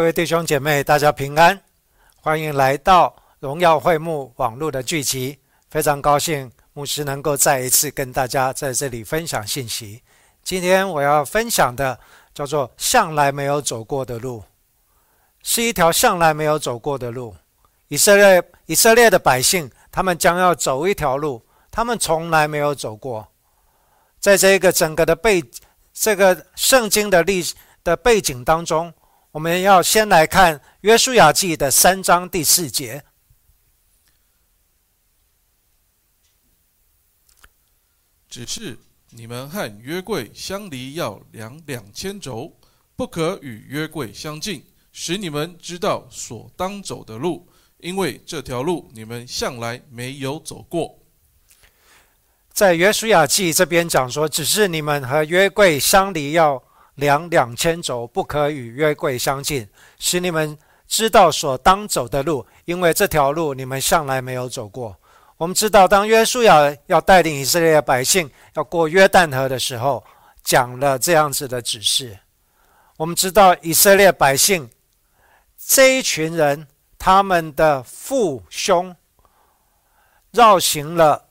各位弟兄姐妹，大家平安，欢迎来到荣耀会幕网络的聚集。非常高兴牧师能够再一次跟大家在这里分享信息。今天我要分享的叫做“向来没有走过的路”，是一条向来没有走过的路。以色列以色列的百姓，他们将要走一条路，他们从来没有走过。在这个整个的背这个圣经的历的背景当中。我们要先来看《约书亚记》的三章第四节。只是你们和约柜相离要量两千轴，不可与约柜相近，使你们知道所当走的路，因为这条路你们向来没有走过。在《约书亚记》这边讲说，只是你们和约柜相离要。量两千轴，不可与约柜相近，使你们知道所当走的路，因为这条路你们向来没有走过。我们知道，当约书亚要带领以色列百姓要过约旦河的时候，讲了这样子的指示。我们知道，以色列百姓这一群人，他们的父兄绕行了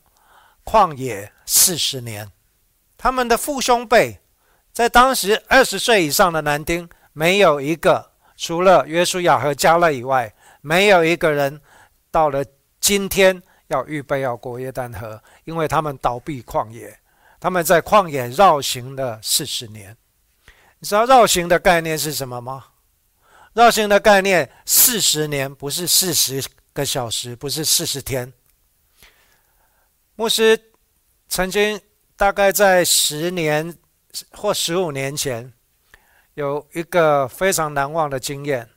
旷野四十年，他们的父兄辈。在当时，二十岁以上的男丁没有一个，除了约书亚和加勒以外，没有一个人到了今天要预备要过约旦河，因为他们倒闭旷野，他们在旷野绕行了四十年。你知道绕行的概念是什么吗？绕行的概念，四十年不是四十个小时，不是四十天。牧师曾经大概在十年。或十五年前，有一个非常难忘的经验，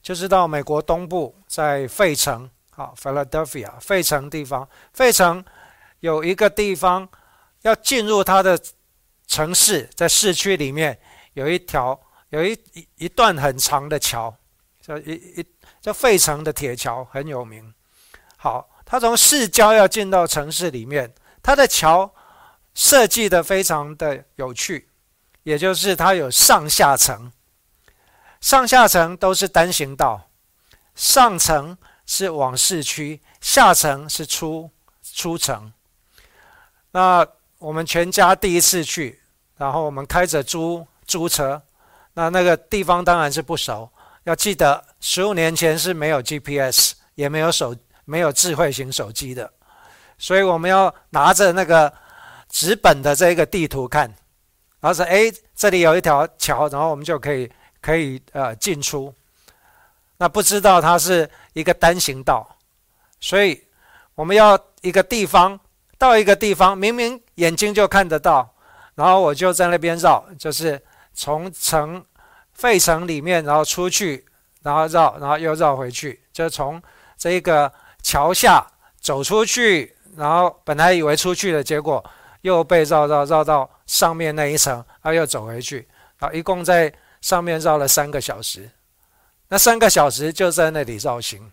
就是到美国东部，在费城，啊，Philadelphia，费城地方，费城有一个地方要进入它的城市，在市区里面有一条有一一一段很长的桥，叫一一叫费城的铁桥，很有名。好，它从市郊要进到城市里面，它的桥。设计的非常的有趣，也就是它有上下层，上下层都是单行道，上层是往市区，下层是出出城。那我们全家第一次去，然后我们开着租租车，那那个地方当然是不熟。要记得，十五年前是没有 GPS，也没有手没有智慧型手机的，所以我们要拿着那个。纸本的这个地图看，然后说：“哎，这里有一条桥，然后我们就可以可以呃进出。那不知道它是一个单行道，所以我们要一个地方到一个地方，明明眼睛就看得到，然后我就在那边绕，就是从城费城里面，然后出去，然后绕，然后又绕回去，就从这个桥下走出去，然后本来以为出去了，结果。”又被绕绕绕到上面那一层，啊，又走回去，啊，一共在上面绕了三个小时。那三个小时就在那里绕行，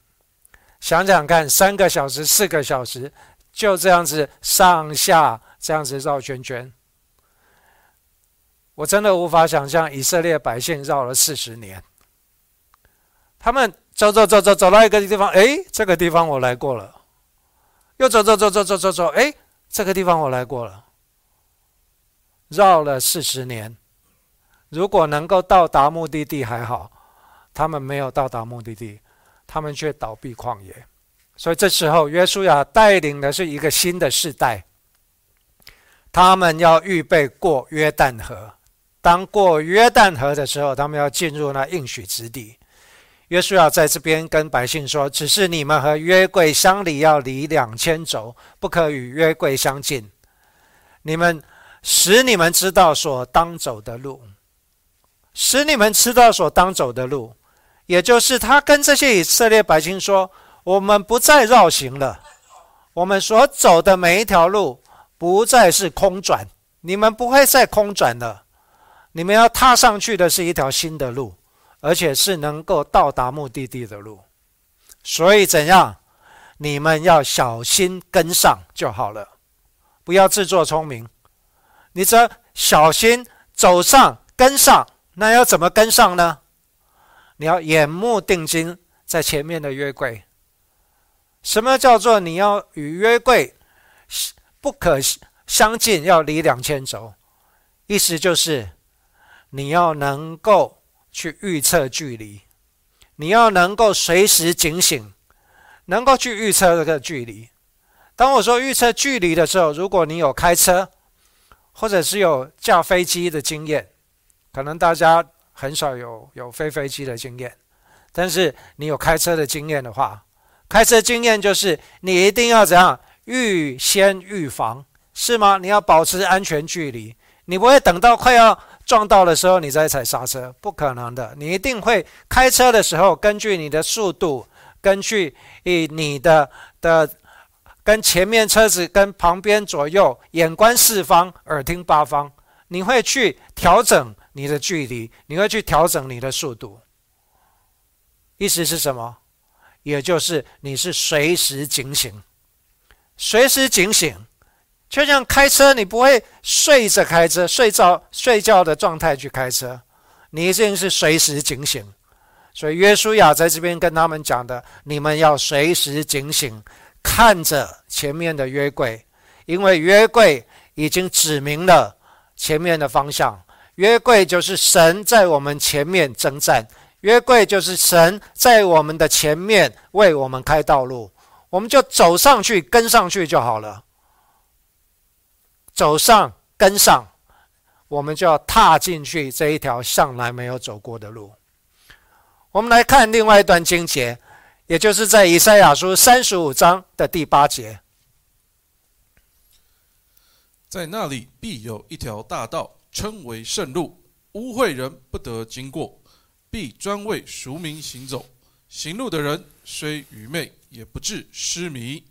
想想看，三个小时、四个小时就这样子上下这样子绕圈圈，我真的无法想象以色列百姓绕了四十年。他们走走走走走到一个地方，哎，这个地方我来过了，又走走走走走走走，哎。这个地方我来过了，绕了四十年。如果能够到达目的地还好，他们没有到达目的地，他们却倒闭旷野。所以这时候，约书亚带领的是一个新的世代，他们要预备过约旦河。当过约旦河的时候，他们要进入那应许之地。约书亚在这边跟百姓说：“只是你们和约柜相离要离两千轴，不可与约柜相近。你们使你们知道所当走的路，使你们知道所当走的路，也就是他跟这些以色列百姓说：我们不再绕行了，我们所走的每一条路不再是空转，你们不会再空转了，你们要踏上去的是一条新的路。”而且是能够到达目的地的路，所以怎样？你们要小心跟上就好了，不要自作聪明。你只要小心走上跟上，那要怎么跟上呢？你要眼目定睛在前面的约柜。什么叫做你要与约柜不可相近，要离两千轴？意思就是你要能够去预测距离，你要能够随时警醒，能够去预测这个距离。当我说预测距离的时候，如果你有开车，或者是有驾飞机的经验，可能大家很少有有飞飞机的经验，但是你有开车的经验的话。开车经验就是你一定要怎样预先预防，是吗？你要保持安全距离，你不会等到快要撞到的时候你再踩刹车，不可能的。你一定会开车的时候，根据你的速度，根据以你的的跟前面车子、跟旁边左右，眼观四方，耳听八方，你会去调整你的距离，你会去调整你的速度。意思是什么？也就是你是随时警醒，随时警醒，就像开车，你不会睡着开车，睡着睡觉的状态去开车，你一定是随时警醒。所以约书亚在这边跟他们讲的，你们要随时警醒，看着前面的约柜，因为约柜已经指明了前面的方向，约柜就是神在我们前面征战。约柜就是神在我们的前面为我们开道路，我们就走上去跟上去就好了。走上跟上，我们就要踏进去这一条向来没有走过的路。我们来看另外一段经节，也就是在以赛亚书三十五章的第八节，在那里必有一条大道，称为圣路，污秽人不得经过。必专为俗民行走，行路的人虽愚昧，也不致失迷。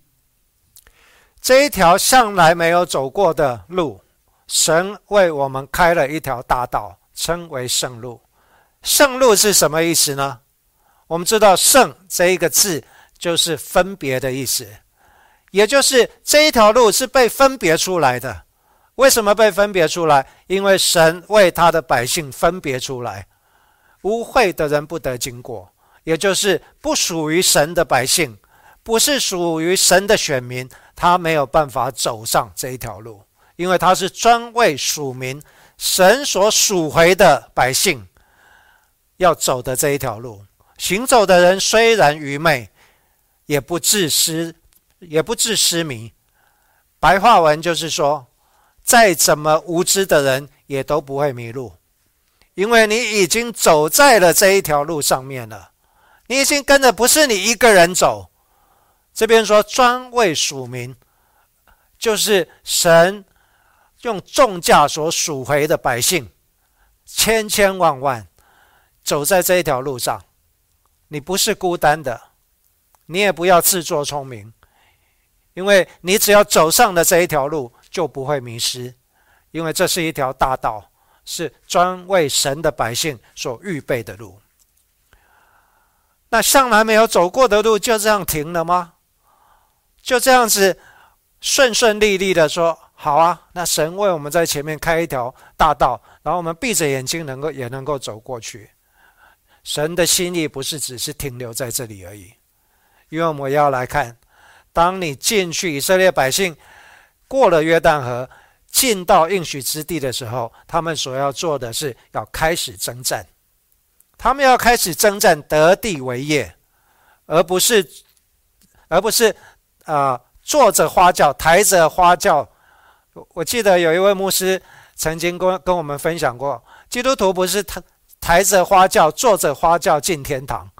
这一条向来没有走过的路，神为我们开了一条大道，称为圣路。圣路是什么意思呢？我们知道“圣”这一个字就是分别的意思，也就是这一条路是被分别出来的。为什么被分别出来？因为神为他的百姓分别出来。污秽的人不得经过，也就是不属于神的百姓，不是属于神的选民，他没有办法走上这一条路，因为他是专为属民、神所属回的百姓要走的这一条路。行走的人虽然愚昧，也不致失，也不致失迷。白话文就是说，再怎么无知的人，也都不会迷路。因为你已经走在了这一条路上面了，你已经跟着不是你一个人走。这边说专为属民，就是神用重价所赎回的百姓，千千万万走在这一条路上，你不是孤单的，你也不要自作聪明，因为你只要走上了这一条路，就不会迷失，因为这是一条大道。是专为神的百姓所预备的路。那向来没有走过的路就这样停了吗？就这样子顺顺利利的说好啊？那神为我们在前面开一条大道，然后我们闭着眼睛能够也能够走过去。神的心意不是只是停留在这里而已，因为我们要来看，当你进去以色列百姓过了约旦河。进到应许之地的时候，他们所要做的是要开始征战，他们要开始征战得地为业，而不是，而不是啊坐着花轿抬着花轿。我记得有一位牧师曾经跟跟我们分享过，基督徒不是他抬着花轿坐着花轿进天堂，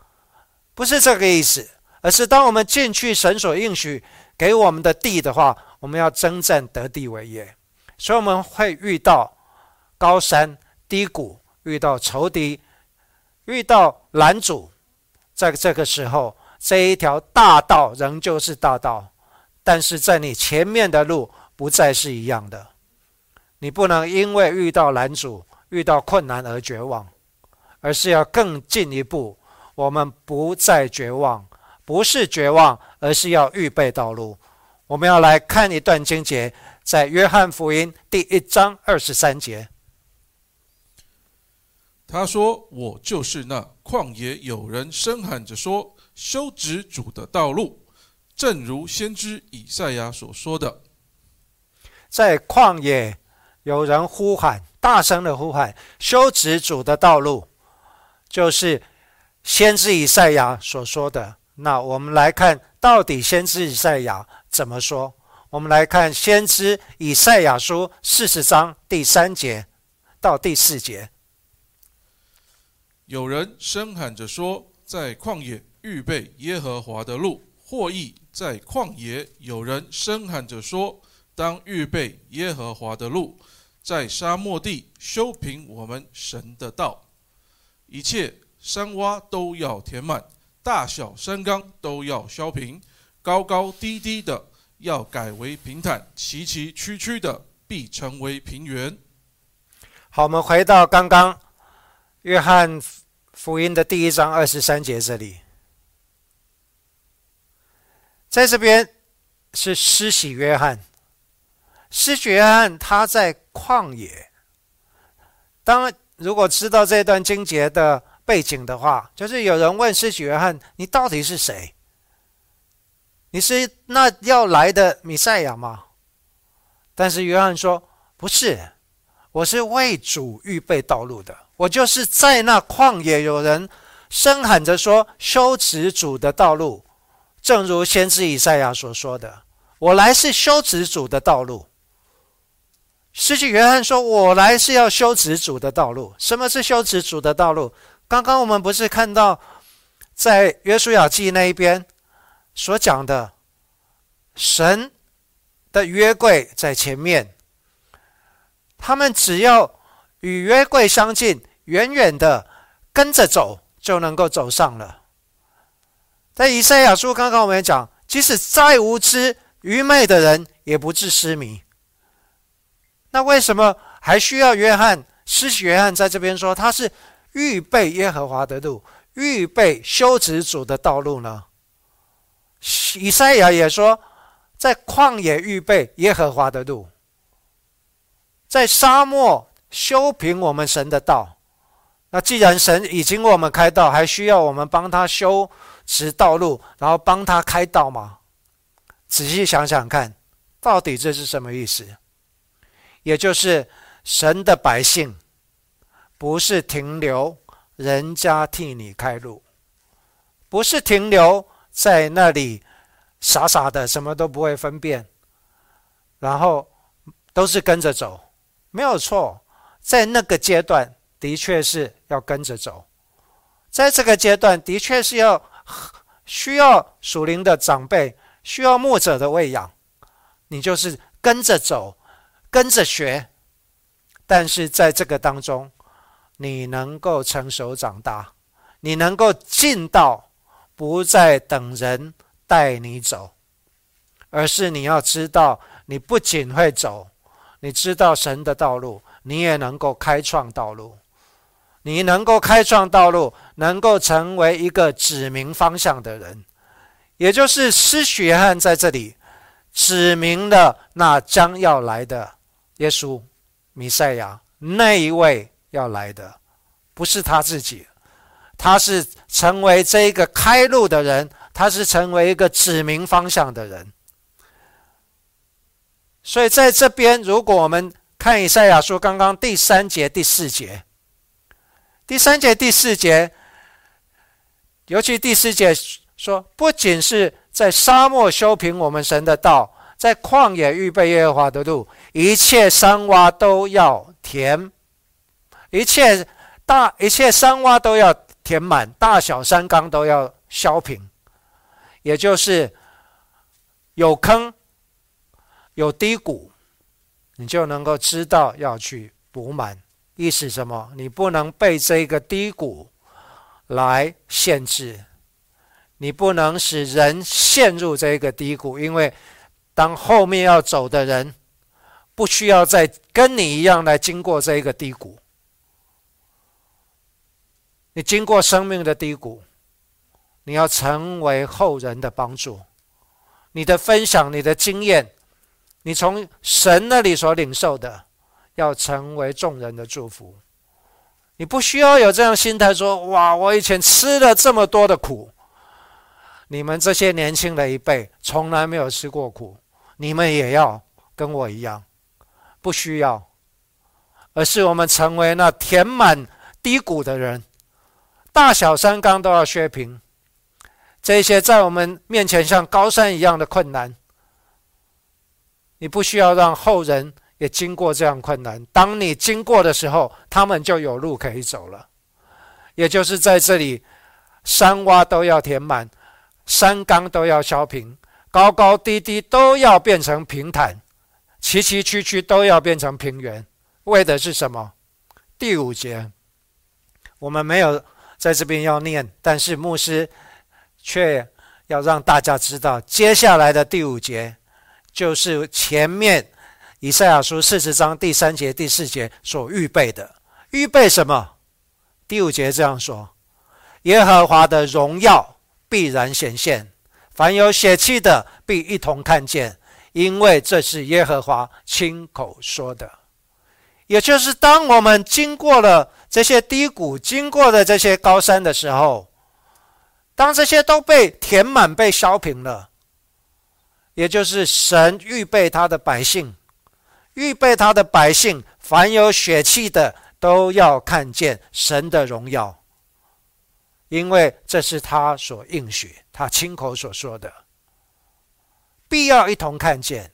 不是这个意思，而是当我们进去神所应许给我们的地的话，我们要征战得地为业。所以我们会遇到高山低谷，遇到仇敌，遇到拦阻，在这个时候，这一条大道仍旧是大道，但是在你前面的路不再是一样的。你不能因为遇到拦阻、遇到困难而绝望，而是要更进一步。我们不再绝望，不是绝望，而是要预备道路。我们要来看一段经节。在约翰福音第一章二十三节，他说：“我就是那旷野有人声喊着说：“修直主的道路。”正如先知以赛亚所说的，在旷野有人呼喊，大声的呼喊：“修直主的道路。”就是先知以赛亚所说的。那我们来看，到底先知以赛亚怎么说？我们来看先知以赛亚书四十章第三节到第四节。有人声喊着说：“在旷野预备耶和华的路。”或意在旷野，有人声喊着说：“当预备耶和华的路，在沙漠地修平我们神的道。一切山洼都要填满，大小山冈都要削平，高高低低的。”要改为平坦，崎崎岖岖的必成为平原。好，我们回到刚刚约翰福音的第一章二十三节这里，在这边是施洗约翰。施洗约翰他在旷野。当如果知道这段经节的背景的话，就是有人问施洗约翰：“你到底是谁？”你是那要来的弥赛亚吗？但是约翰说：“不是，我是为主预备道路的。我就是在那旷野，有人声喊着说：‘修直主的道路。’正如先知以赛亚所说的：‘我来是修直主的道路。’司机约翰说：‘我来是要修直主的道路。’什么是修直主的道路？刚刚我们不是看到在约书亚记那一边？”所讲的神的约柜在前面，他们只要与约柜相近，远远的跟着走，就能够走上了。在以赛亚书刚刚我们讲，即使再无知、愚昧的人，也不致失迷。那为什么还需要约翰？施洗约翰在这边说，他是预备耶和华的路，预备修直主的道路呢？以赛亚也说，在旷野预备耶和华的路，在沙漠修平我们神的道。那既然神已经为我们开道，还需要我们帮他修直道路，然后帮他开道吗？仔细想想看，到底这是什么意思？也就是神的百姓不是停留人家替你开路，不是停留。在那里傻傻的，什么都不会分辨，然后都是跟着走，没有错。在那个阶段，的确是要跟着走。在这个阶段，的确是要需要属灵的长辈，需要牧者的喂养。你就是跟着走，跟着学。但是在这个当中，你能够成熟长大，你能够进到。不再等人带你走，而是你要知道，你不仅会走，你知道神的道路，你也能够开创道路。你能够开创道路，能够成为一个指明方向的人，也就是施许约翰在这里指明了那将要来的耶稣弥赛亚那一位要来的，不是他自己。他是成为这一个开路的人，他是成为一个指明方向的人。所以在这边，如果我们看以赛亚书刚刚第三节、第四节，第三节、第四节，尤其第四节说，不仅是在沙漠修平我们神的道，在旷野预备耶和华的路，一切山洼都要填，一切大一切山洼都要。填满大小山冈都要削平，也就是有坑有低谷，你就能够知道要去补满。意思什么？你不能被这个低谷来限制，你不能使人陷入这个低谷，因为当后面要走的人不需要再跟你一样来经过这一个低谷。你经过生命的低谷，你要成为后人的帮助。你的分享，你的经验，你从神那里所领受的，要成为众人的祝福。你不需要有这样心态，说哇，我以前吃了这么多的苦。你们这些年轻的一辈从来没有吃过苦，你们也要跟我一样，不需要，而是我们成为那填满低谷的人，大小山冈都要削平。这些在我们面前像高山一样的困难，你不需要让后人也经过这样困难。当你经过的时候，他们就有路可以走了。也就是在这里，山洼都要填满。山冈都要削平，高高低低都要变成平坦，崎崎岖岖都要变成平原，为的是什么？第五节，我们没有在这边要念，但是牧师却要让大家知道，接下来的第五节就是前面以赛亚书四十章第三节、第四节所预备的。预备什么？第五节这样说：耶和华的荣耀。必然显现，凡有血气的必一同看见，因为这是耶和华亲口说的。也就是当我们经过了这些低谷，经过了这些高山的时候，当这些都被填满、被削平了，也就是神预备他的百姓，预备他的百姓，凡有血气的都要看见神的荣耀。因为这是他所应许，他亲口所说的，必要一同看见。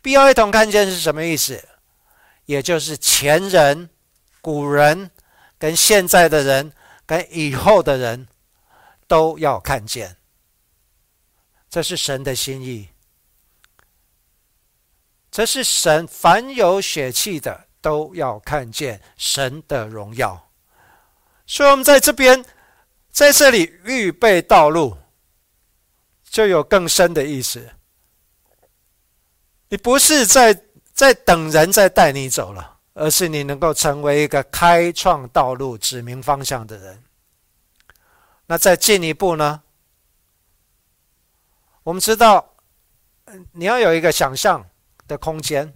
必要一同看见是什么意思？也就是前人、古人跟现在的人跟以后的人都要看见。这是神的心意。这是神凡有血气的都要看见神的荣耀。所以，我们在这边，在这里预备道路，就有更深的意思。你不是在在等人在带你走了，而是你能够成为一个开创道路、指明方向的人。那再进一步呢？我们知道，你要有一个想象的空间。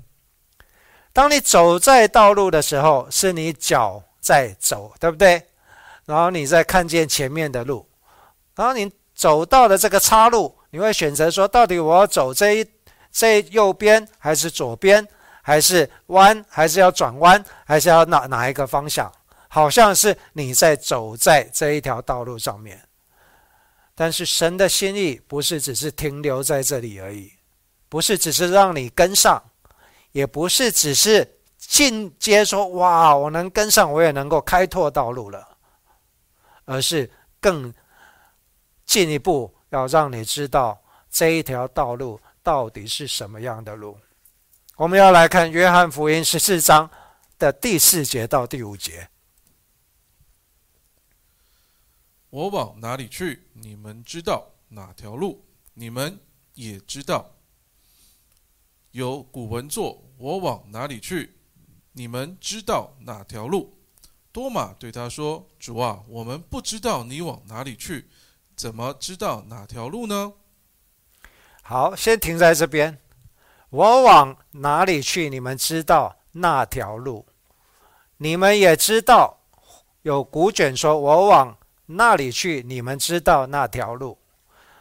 当你走在道路的时候，是你脚在走，对不对？然后你再看见前面的路，然后你走到了这个岔路，你会选择说：到底我要走这一这右边，还是左边，还是弯，还是要转弯，还是要哪哪一个方向？好像是你在走在这一条道路上面，但是神的心意不是只是停留在这里而已，不是只是让你跟上，也不是只是进阶说：哇，我能跟上，我也能够开拓道路了。而是更进一步，要让你知道这一条道路到底是什么样的路。我们要来看约翰福音十四章的第四节到第五节。我往哪里去？你们知道哪条路？你们也知道。有古文作：“我往哪里去？你们知道哪条路？”多马对他说：“主啊，我们不知道你往哪里去，怎么知道哪条路呢？”好，先停在这边。我往哪里去？你们知道那条路？你们也知道有古卷说：“我往那里去？”你们知道那条路？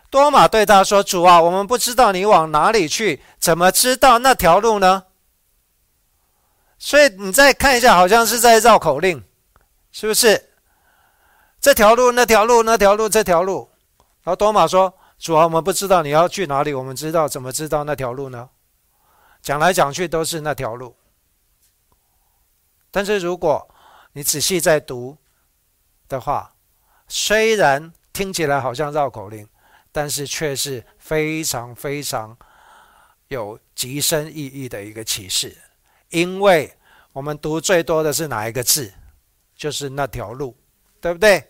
多马对他说：“主啊，我们不知道你往哪里去，怎么知道那条路呢？”所以你再看一下，好像是在绕口令。是不是这条路、那条路、那条路、这条路？然后多马说：“主啊，我们不知道你要去哪里，我们知道怎么知道那条路呢？讲来讲去都是那条路。但是如果你仔细在读的话，虽然听起来好像绕口令，但是却是非常非常有极深意义的一个启示。因为我们读最多的是哪一个字？”就是那条路，对不对？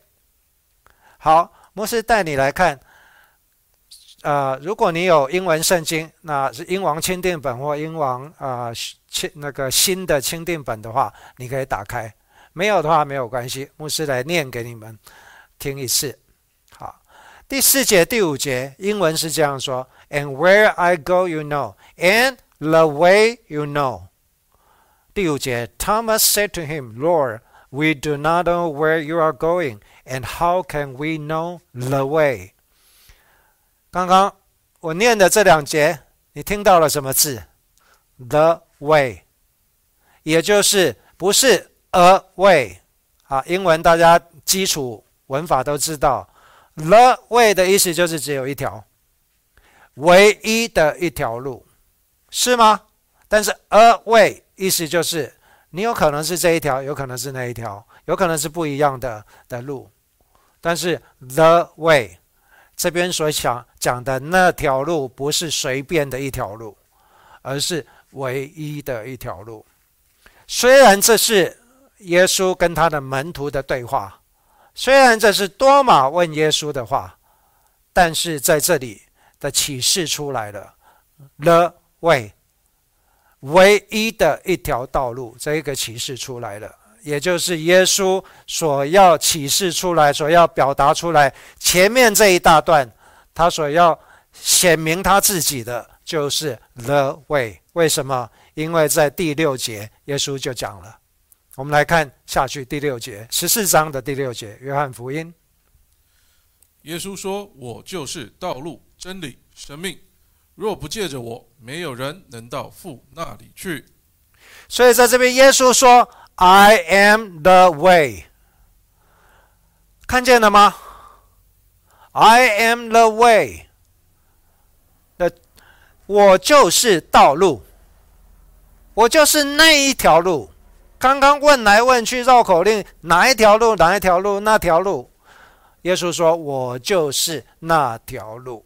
好，牧师带你来看。呃，如果你有英文圣经，那是英王钦定本或英王啊钦那个新的钦定本的话，你可以打开。没有的话没有关系，牧师来念给你们听一次。好，第四节、第五节，英文是这样说：And where I go, you know, and the way you know。第五节，Thomas said to him, "Lord, we do not know where you are going, and how can we know the way?" 刚刚我念的这两节，你听到了什么字？The way，也就是不是 a way 啊？英文大家基础文法都知道，the way 的意思就是只有一条，唯一的一条路，是吗？但是 a way 意思就是你有可能是这一条，有可能是那一条，有可能是不一样的的路，但是 the way。这边所想讲的那条路，不是随便的一条路，而是唯一的一条路。虽然这是耶稣跟他的门徒的对话，虽然这是多马问耶稣的话，但是在这里的启示出来了，the way，唯一的一条道路，这一个启示出来了。也就是耶稣所要启示出来、所要表达出来，前面这一大段，他所要显明他自己的，就是 the way。为什么？因为在第六节，耶稣就讲了。我们来看下去，第六节，十四章的第六节，约翰福音。耶稣说：“我就是道路、真理、生命。若不借着我，没有人能到父那里去。”所以在这边，耶稣说。I am the way，看见了吗？I am the way，那，我就是道路，我就是那一条路。刚刚问来问去绕口令，哪一条路？哪一条路？那条路。耶稣说：“我就是那条路，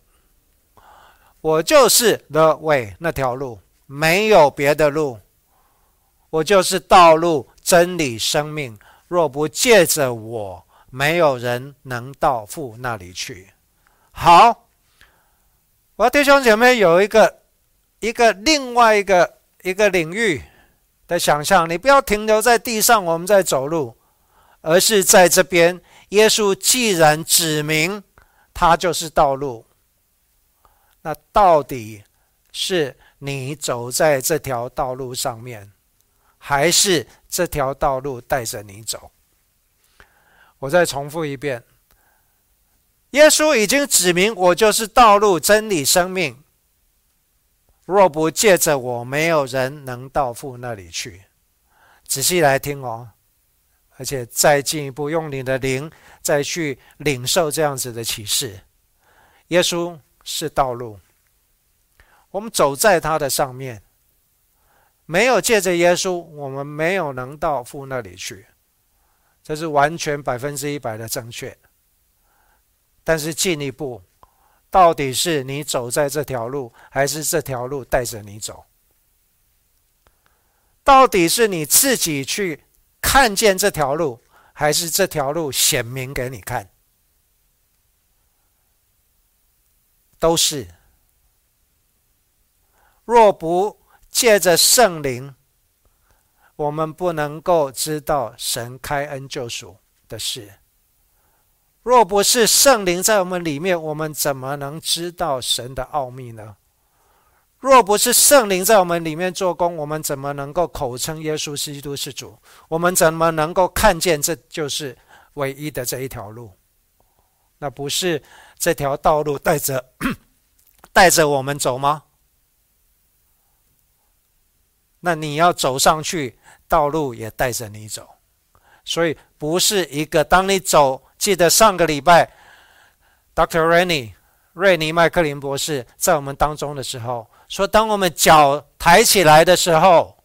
我就是 the way 那条路，没有别的路。我就是道路。”真理生命，若不借着我，没有人能到父那里去。好，我弟兄姐妹有一个一个另外一个一个领域的想象，你不要停留在地上，我们在走路，而是在这边。耶稣既然指明他就是道路，那到底是你走在这条道路上面？还是这条道路带着你走。我再重复一遍：耶稣已经指明，我就是道路、真理、生命。若不借着我，没有人能到父那里去。仔细来听哦，而且再进一步用你的灵再去领受这样子的启示。耶稣是道路，我们走在他的上面。没有借着耶稣，我们没有能到父那里去，这是完全百分之一百的正确。但是进一步，到底是你走在这条路，还是这条路带着你走？到底是你自己去看见这条路，还是这条路显明给你看？都是。若不。借着圣灵，我们不能够知道神开恩救赎的事。若不是圣灵在我们里面，我们怎么能知道神的奥秘呢？若不是圣灵在我们里面做工，我们怎么能够口称耶稣基督是主？我们怎么能够看见这就是唯一的这一条路？那不是这条道路带着带着我们走吗？那你要走上去，道路也带着你走，所以不是一个。当你走，记得上个礼拜，Dr. Rennie 瑞尼麦克林博士在我们当中的时候说，当我们脚抬起来的时候，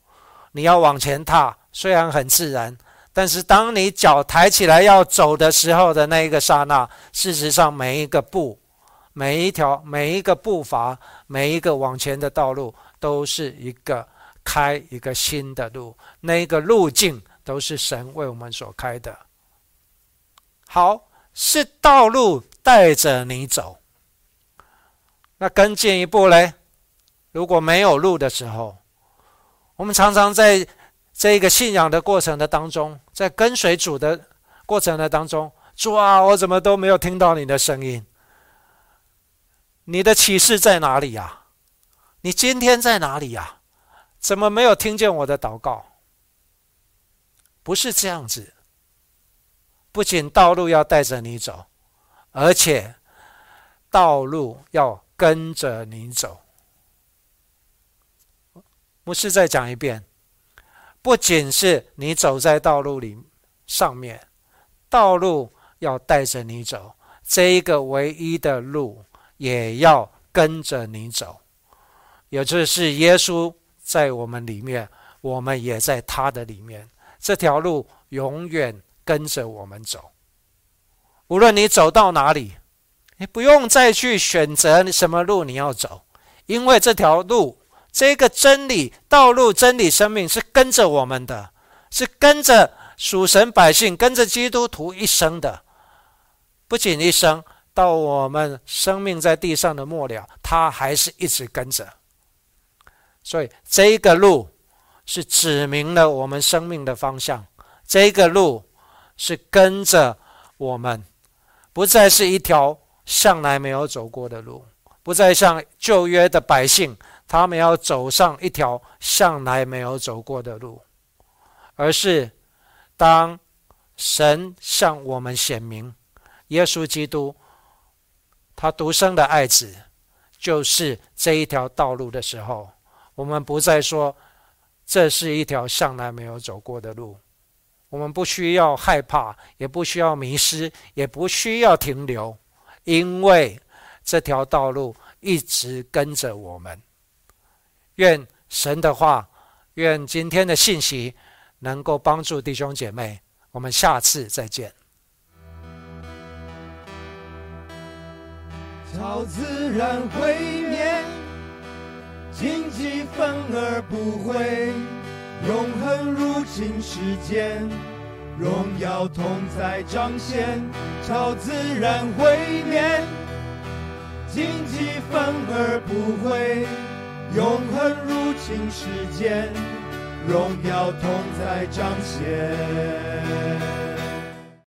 你要往前踏，虽然很自然，但是当你脚抬起来要走的时候的那一个刹那，事实上每一个步、每一条、每一个步伐、每一个往前的道路，都是一个。开一个新的路，那个路径都是神为我们所开的。好，是道路带着你走。那更进一步嘞，如果没有路的时候，我们常常在这个信仰的过程的当中，在跟随主的过程的当中，主啊，我怎么都没有听到你的声音？你的启示在哪里呀？你今天在哪里呀？怎么没有听见我的祷告？不是这样子。不仅道路要带着你走，而且道路要跟着你走。牧师再讲一遍：不仅是你走在道路里上面，道路要带着你走，这一个唯一的路也要跟着你走。也就是耶稣在我们里面，我们也在他的里面。这条路永远。跟着我们走，无论你走到哪里，你不用再去选择什么路你要走，因为这条路、这个真理、道路、真理、生命是跟着我们的，是跟着属神百姓、跟着基督徒一生的。不仅一生，到我们生命在地上的末了，他还是一直跟着。所以，这个路是指明了我们生命的方向。这个路。是跟着我们，不再是一条向来没有走过的路，不再像旧约的百姓，他们要走上一条向来没有走过的路，而是当神向我们显明，耶稣基督，他独生的爱子，就是这一条道路的时候，我们不再说这是一条向来没有走过的路。我们不需要害怕，也不需要迷失，也不需要停留，因为这条道路一直跟着我们。愿神的话，愿今天的信息能够帮助弟兄姐妹。我们下次再见。超自然会灭，荆棘反而不会。永恒入侵世间，荣耀同在彰显，超自然毁灭，荆棘反而不会。永恒入侵世间，荣耀同在彰显。